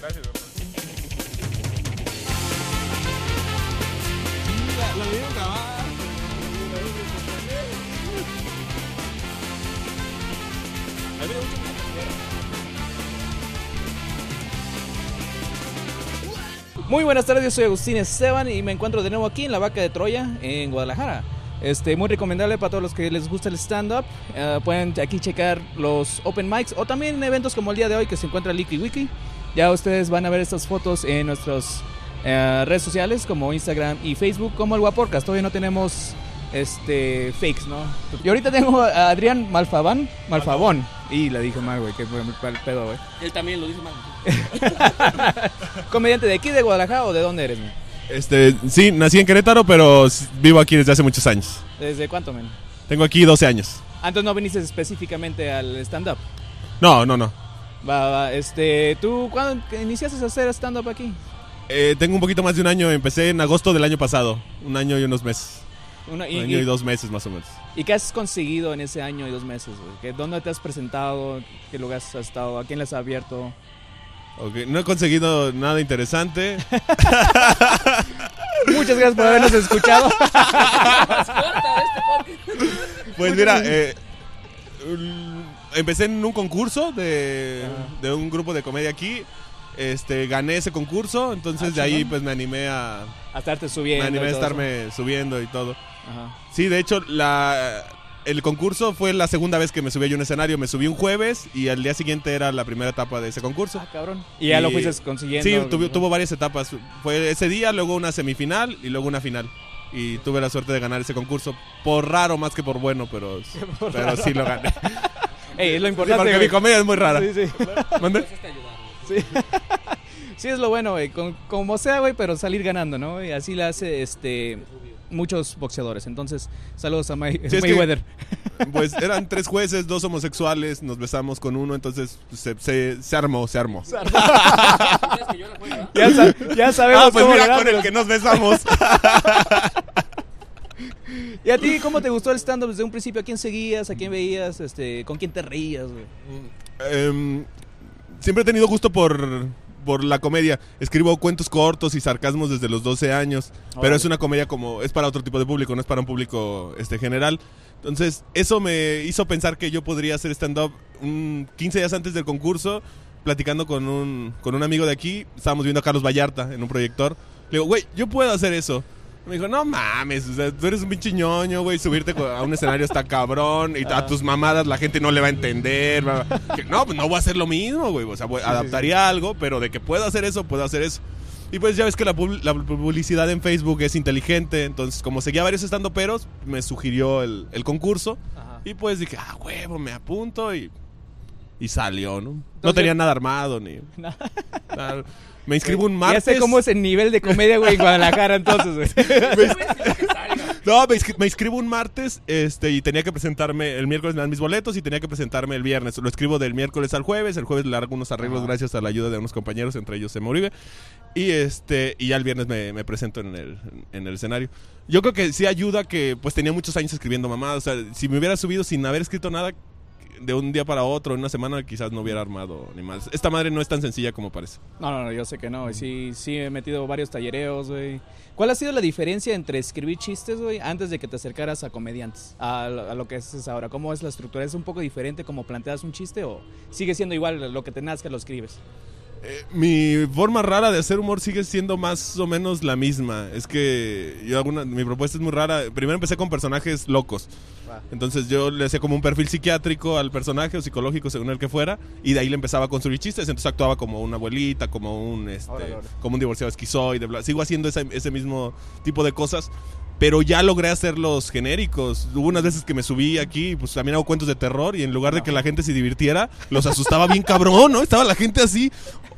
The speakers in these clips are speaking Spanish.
Gracias, doctor. Muy buenas tardes, yo soy Agustín Esteban y me encuentro de nuevo aquí en la Vaca de Troya, en Guadalajara. Este, muy recomendable para todos los que les gusta el stand-up. Eh, pueden aquí checar los open mics o también eventos como el día de hoy que se encuentra Liqui Wiki. Ya ustedes van a ver estas fotos en nuestras eh, redes sociales como Instagram y Facebook como el Guaporcas. Todavía no tenemos este fakes, ¿no? Y ahorita tengo a Adrián Malfabán, Malfabón. Y le dije mal, güey, que fue el pedo, güey. Él también lo dice mal. Comediante de aquí de Guadalajara o de dónde eres, men? Este, sí, nací en Querétaro, pero vivo aquí desde hace muchos años. ¿Desde cuánto, men? Tengo aquí 12 años. Antes no viniste específicamente al stand-up. No, no, no. Va, va, este, ¿tú cuándo iniciaste a hacer stand-up aquí? Eh, tengo un poquito más de un año. Empecé en agosto del año pasado. Un año y unos meses. Una- Un año y y- dos meses más o menos. ¿y qué has conseguido en ese año y dos meses, ¿Dónde te has presentado? ¿Qué lugares has estado? ¿A quién les has abierto? Ok, No he conseguido nada interesante. Muchas gracias por habernos escuchado. Pues mira, eh, empecé en un concurso de, de un grupo de comedia aquí. Este, gané ese concurso, entonces Ah, de ahí chingón. pues me animé a, a estarte me subiendo. animé y a todo estarme subiendo y todo. eso. Ajá. Sí, de hecho, la, el concurso fue la segunda vez que me subí a un escenario. Me subí un jueves y al día siguiente era la primera etapa de ese concurso. Ah, cabrón. Y ya Y- lo fuiste consiguiendo. Sí, tuvo, tuvo varias etapas. Fue ese día, luego una semifinal y luego una final. Y tuve la suerte de ganar ese concurso. Por raro más que por bueno, pero, pero sí lo gané. Ey, es lo Sí, importante. porque güey. mi comedia es muy rara. Sí, sí. ¿Mande? Sí. Sí, es lo bueno, güey. Con- como sea, güey, pero salir ganando, ¿no? Y así le hace este muchos boxeadores. Entonces, saludos a May Sí, es que- Mayweather. Pues eran tres jueces, dos homosexuales, nos besamos con uno, entonces pues, se, se, se armó, se armó. Ya, sa- ya sabemos Ah, pues cómo mira con el que nos besamos. ¿Y a ti cómo te gustó el stand-up desde un principio? ¿A quién seguías? ¿A quién veías? Este, ¿Con quién te reías, güey? Em, siempre he tenido gusto por, por la comedia. Escribo cuentos cortos y sarcasmos desde los 12 años. Pero es una comedia como. Es para otro tipo de público, no es para un público este, general. Entonces, eso me hizo pensar que yo podría hacer stand-up un 15 días antes del concurso, platicando con un, con un amigo de aquí. Estábamos viendo a Carlos Vallarta en un proyector. Le digo, güey, yo puedo hacer eso. Me dijo, no mames, o sea, tú eres un pinche ñoño, güey, subirte a un escenario está cabrón y a tus mamadas la gente no le va a entender. bla, bla. Que, no, pues no voy a hacer lo mismo, güey, o sea, voy- adaptaría algo, pero de que puedo hacer eso, puedo hacer eso. Y pues ya ves que la, pub- la publicidad en Facebook es inteligente, entonces como seguía varios estando peros, me sugirió el, el concurso Ajá. y pues dije, ah, huevo, me apunto y, y salió, ¿no? No tenía nada armado ni... nada. Me inscribo un martes. Ya sé cómo es el nivel de comedia, güey, en Guadalajara, entonces, güey. No, me, inscri- me inscribo un martes este, y tenía que presentarme el miércoles me dan mis boletos y tenía que presentarme el viernes. Lo escribo del miércoles al jueves, el jueves le hago unos arreglos gracias a la ayuda de unos compañeros, entre ellos se Uribe. Y este y ya el viernes me, me presento en el, en el escenario. Yo creo que sí ayuda que pues tenía muchos años escribiendo mamá. O sea, si me hubiera subido sin haber escrito nada de un día para otro, en una semana, quizás no hubiera armado ni más. Esta madre no es tan sencilla como parece. No, no, no, yo sé que no. Sí, sí he metido varios tallereos, güey. ¿Cuál ha sido la diferencia entre escribir chistes, güey, antes de que te acercaras a comediantes? A lo que haces ahora. ¿Cómo es la estructura? ¿Es un poco diferente como planteas un chiste o sigue siendo igual lo que te nazca lo escribes? Eh, mi forma rara de hacer humor sigue siendo más o menos la misma. Es que yo hago una- mi propuesta es muy rara. Primero empecé con personajes locos. Entonces yo le hacía como un perfil psiquiátrico al personaje o psicológico según el que fuera y de ahí le empezaba a construir chistes. Entonces actuaba como una abuelita, como un este, Órale, órale. como un divorciado esquizoide. bla. Sigo haciendo ese, ese mismo tipo de cosas. Pero ya logré hacerlos genéricos. Hubo unas veces que me subí aquí, pues también hago cuentos de terror y en lugar de que la gente se divirtiera, los asustaba bien cabrón, ¿no? Estaba la gente así.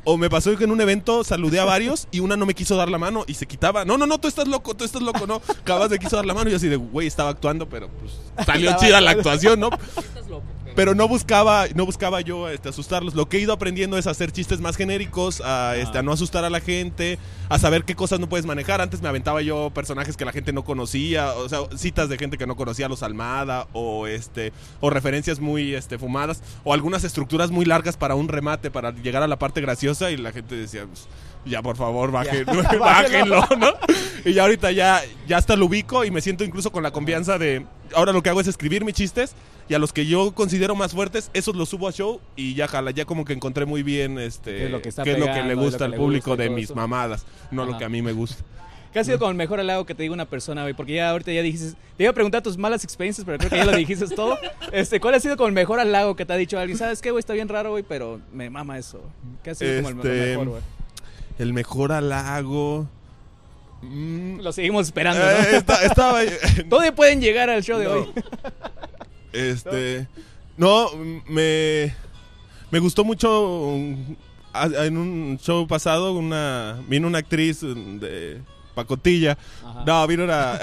O me pasó que en un evento saludé a varios y una no me quiso dar la mano y se quitaba. No, no, no, tú estás loco, tú estás loco, no. Acabas de quiso dar la mano y yo así de, güey, estaba actuando, pero pues salió chida la actuación, ¿no? Estás loco. Pero no buscaba, no buscaba yo este, asustarlos. Lo que he ido aprendiendo es a hacer chistes más genéricos, a, este, a no asustar a la gente, a saber qué cosas no puedes manejar. Antes me aventaba yo personajes que la gente no conocía, o sea, citas de gente que no conocía, los Almada, o este, o referencias muy este, fumadas, o algunas estructuras muy largas para un remate, para llegar a la parte graciosa, y la gente decía, pues, ya por favor, bajen, bájenlo, ¿no? Y ya ahorita ya, ya hasta lo ubico y me siento incluso con la confianza de. Ahora lo que hago es escribir mis chistes y a los que yo considero más fuertes, esos los subo a show y ya jala, ya como que encontré muy bien este ¿Qué es lo que está qué es lo que le gusta que al le público gusta de mis eso. mamadas, no lo que a mí me gusta. ¿Qué ha sido como el mejor halago que te diga una persona, güey? Porque ya ahorita ya dijiste... Te iba a preguntar tus malas experiencias, pero creo que ya lo dijiste todo. Este, ¿Cuál ha sido como el mejor halago que te ha dicho alguien? ¿Sabes qué, güey? Está bien raro, güey, pero me mama eso. ¿Qué ha sido como el Este, mejor, güey? El mejor halago. Mm, Lo seguimos esperando, eh, estaba ¿Dónde pueden llegar al show de No. hoy? Este. No, me. Me gustó mucho. um, a- En un show pasado, una vino una actriz de pacotilla. Ajá. No, vino una.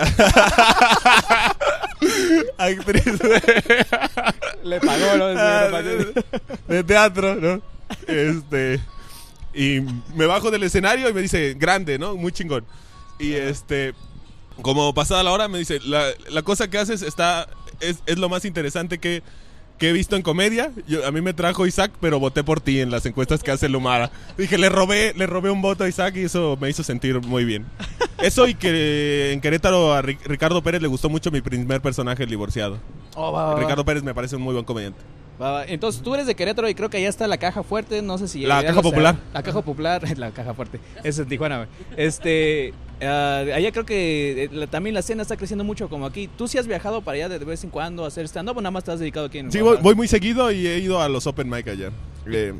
actriz de, Le pagó, ¿no? Ah, de teatro, ¿no? Este. Y me bajo del escenario y me dice, grande, ¿no? Muy chingón. Y este. Como pasada la hora, me dice, la, la cosa que haces está. Es, es lo más interesante que, que he visto en comedia. Yo, a mí me trajo Isaac, pero voté por ti en las encuestas que hace Lumara. Dije, le robé, le robé un voto a Isaac y eso me hizo sentir muy bien. Eso y que en Querétaro a Ri- Ricardo Pérez le gustó mucho mi primer personaje, el divorciado. Oh, va, va, va. Ricardo Pérez me parece un muy buen comediante. Entonces tú eres de Querétaro y creo que allá está la caja fuerte, no sé si... La Caja. Popular. La caja popular, la caja fuerte. Eso es en Tijuana, güey. Este, ah, allá creo que eh, la- también la escena está creciendo mucho como aquí. ¿Tú sí has viajado para allá de vez en cuando a hacer stand-up o nada más te has dedicado aquí en Sí, voy muy seguido y he ido a los open mic allá. Eh,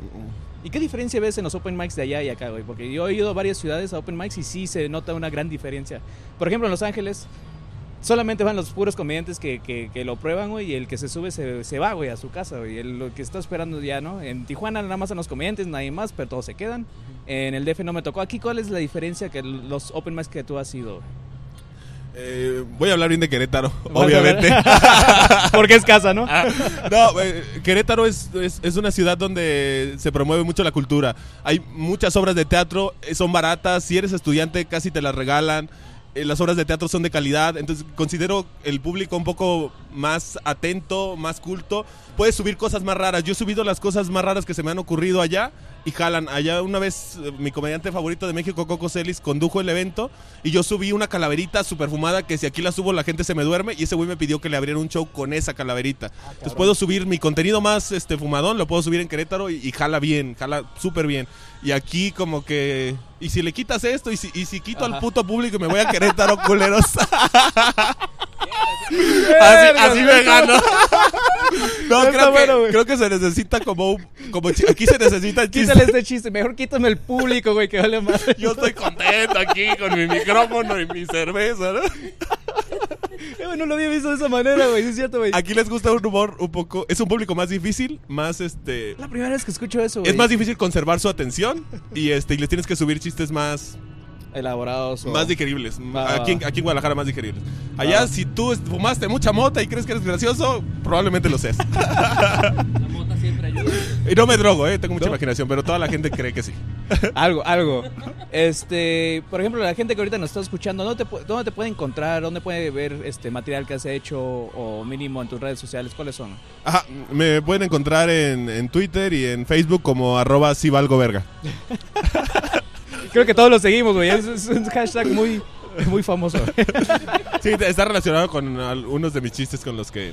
¿Y qué diferencia ves en los open mics de allá y acá, güey? Porque yo he ido a varias ciudades a open mics y sí se nota una gran diferencia. Por ejemplo, en Los Ángeles solamente van los puros comediantes que, que, que lo prueban, güey, y el que se sube se, se va, güey, a su casa, güey. El, lo que está esperando ya, ¿no? En Tijuana nada más son los comediantes, nadie más, pero todos se quedan. En el DF no me tocó. Aquí, ¿cuál es la diferencia que los open mics que tú has ido? eh, voy a hablar bien de Querétaro, ¿Vas a obviamente. Porque es casa, ¿no? no, eh, Querétaro es, es, es una ciudad donde se promueve mucho la cultura. Hay muchas obras de teatro, eh, son baratas. Si eres estudiante, casi te las regalan. Eh, las obras de teatro son de calidad. Entonces, considero el público un poco más atento, más culto. Puedes subir cosas más raras. Yo he subido las cosas más raras que se me han ocurrido allá y jalan. Allá una vez eh, mi comediante favorito de México, Coco Celis, condujo el evento y yo subí una calaverita super fumada que si aquí la subo la gente se me duerme y ese güey me pidió que le abriera un show con esa calaverita. Entonces puedo subir mi contenido más este fumadón, lo puedo subir en Querétaro y, y jala bien, jala súper bien. Y aquí como que... Y si le quitas esto y si, y si quito Ajá. al puto público y me voy a Querétaro, culeros. así, así me gano. no, creo que, bueno, creo que se necesita como un... Como, aquí se necesita el chiste. Quítale este chiste. Mejor quítame el público, güey, que vale más. Yo estoy contento aquí con mi micrófono y mi cerveza, ¿no? Eh, no lo había visto de esa manera, güey. Es cierto, güey. Aquí les gusta un humor un poco... Es un público más difícil, más este... La primera vez que escucho eso, güey. Es más difícil conservar su atención y este y les tienes que subir chistes más elaborados. o- más digeribles. Va, Aquí, aquí en Guadalajara más digeribles. Allá si tú fumaste mucha mota y crees que eres gracioso, probablemente lo seas. La mota siempre ayuda. y no me drogo, eh, tengo mucha ¿No? imaginación, pero toda la gente cree que sí. Algo, algo. Este, por ejemplo, la gente que ahorita nos está escuchando, ¿dónde te, pu- dónde te puede encontrar? ¿Dónde puede ver este material que has hecho o mínimo en tus redes sociales? ¿Cuáles son? Ajá, me pueden encontrar en, en Twitter y en Facebook como arroba si valgo verga. Creo que todos lo seguimos, güey. Es, es un hashtag muy, muy famoso. Sí, está relacionado con algunos de mis chistes con los que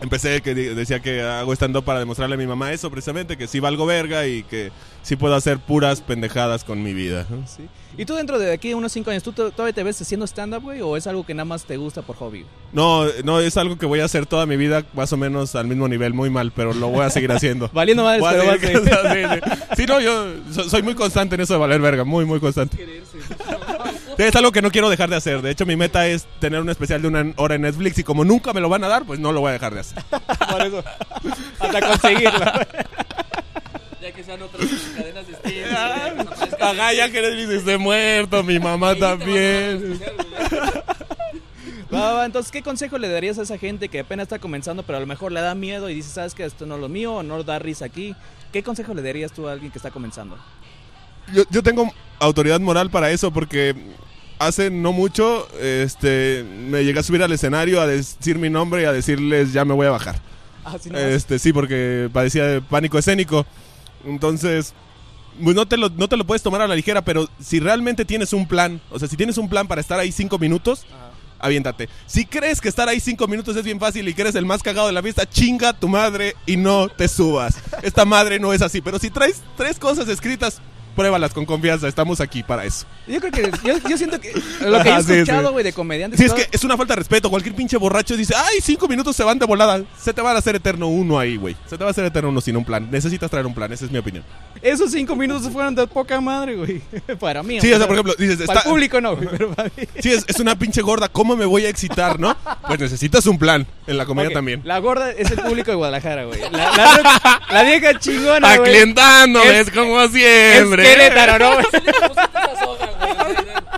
empecé, que decía que hago stand-up para demostrarle a mi mamá eso precisamente, que sí valgo verga y que sí puedo hacer puras pendejadas con mi vida. Sí. ¿Y tú dentro de aquí unos 5 años, tú to- todavía te ves haciendo stand-up, güey? ¿O es algo que nada más te gusta por hobby? No, no, es algo que voy a hacer toda mi vida más o menos al mismo nivel, muy mal, pero lo voy a seguir haciendo. Valiendo madres, pero vas a seguir- sí, sí. Sí, no, yo so- soy muy constante en eso de valer verga, muy, muy constante. Sí, Es algo que no quiero dejar de hacer. De hecho, mi meta es tener un especial de una hora en Netflix y como nunca me lo van a dar, pues no lo voy a dejar de hacer. Por eso. Hasta conseguirlo. Ya que sean otras Ajá, ya que Netflix esté muerto, mi mamá también. Va, va, entonces, ¿qué consejo le darías a esa gente que apenas está comenzando, pero a lo mejor le da miedo y dice, sabes que esto no es lo mío, o no da risa aquí? ¿Qué consejo le darías tú a alguien que está comenzando? Yo, yo tengo autoridad moral para eso porque hace no mucho este, me llegué a subir al escenario a decir mi nombre y a decirles ya me voy a bajar. Ah, sí, no, Este, sí, porque padecía de pánico escénico. Entonces, no te, lo, no te lo puedes tomar a la ligera, pero si realmente tienes un plan, o sea, si tienes un plan para estar ahí cinco minutos, Ajá. aviéntate. Si crees que estar ahí cinco minutos es bien fácil y que eres el más cagado de la fiesta, chinga tu madre y no te subas. Esta madre no es así, pero si traes tres cosas escritas, pruébalas con confianza, estamos aquí para eso. Yo creo que, yo, yo siento que lo que he sí, escuchado, sí. güey, de comediantes... Sí, es que es una falta de respeto. Cualquier pinche borracho dice, ay, cinco minutos se van de volada. Se te va a hacer eterno uno ahí, güey. Se te va a hacer eterno uno sin un plan. Necesitas traer un plan, esa es mi opinión. Esos cinco minutos fueron de poca madre, güey. Para mí. Sí, o sea, por ejemplo, dices, Para está, el público no, güey, pero para mí. sí, es, es una pinche gorda, ¿cómo me voy a excitar, no? Pues necesitas un plan. En la comedia también. La gorda es el público de Guadalajara, güey. La, la, la vieja chingona, güey. Aclientándome, Es- es como siempre.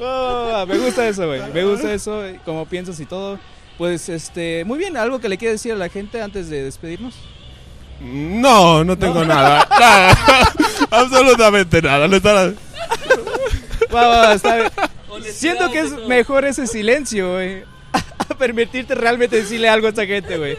Oh, me gusta eso, güey. Me gusta eso, como piensas y todo. Pues, este, muy bien, algo que le quiere decir a la gente antes de despedirnos. No, no tengo nada. Nada. Absolutamente nada. No está nada. Va, va, va, está bien. Siento que es mejor ese silencio, güey. A permitirte realmente decirle algo a esta gente, güey.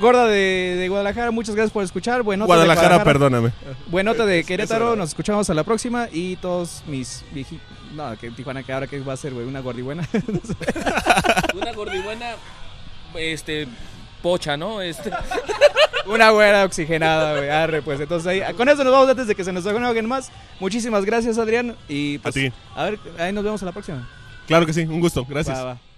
Gorda de, de Guadalajara, muchas gracias por escuchar. Buenota de Guadalajara, perdóname. Buenota de Querétaro, nos escuchamos a la próxima. Y todos mis viejitos. No, que Tijuana, que ahora que va a ser, güey, una gordibuena. Una gordibuena, este, pocha, ¿no? Este, una güera oxigenada, güey. Arre, pues entonces ahí. Con eso nos vamos antes de que se nos haga alguien más. Muchísimas gracias, Adrián. Y pues, A ti. A ver, ahí nos vemos a la próxima. Claro que sí, un gusto. Gracias. Va, va.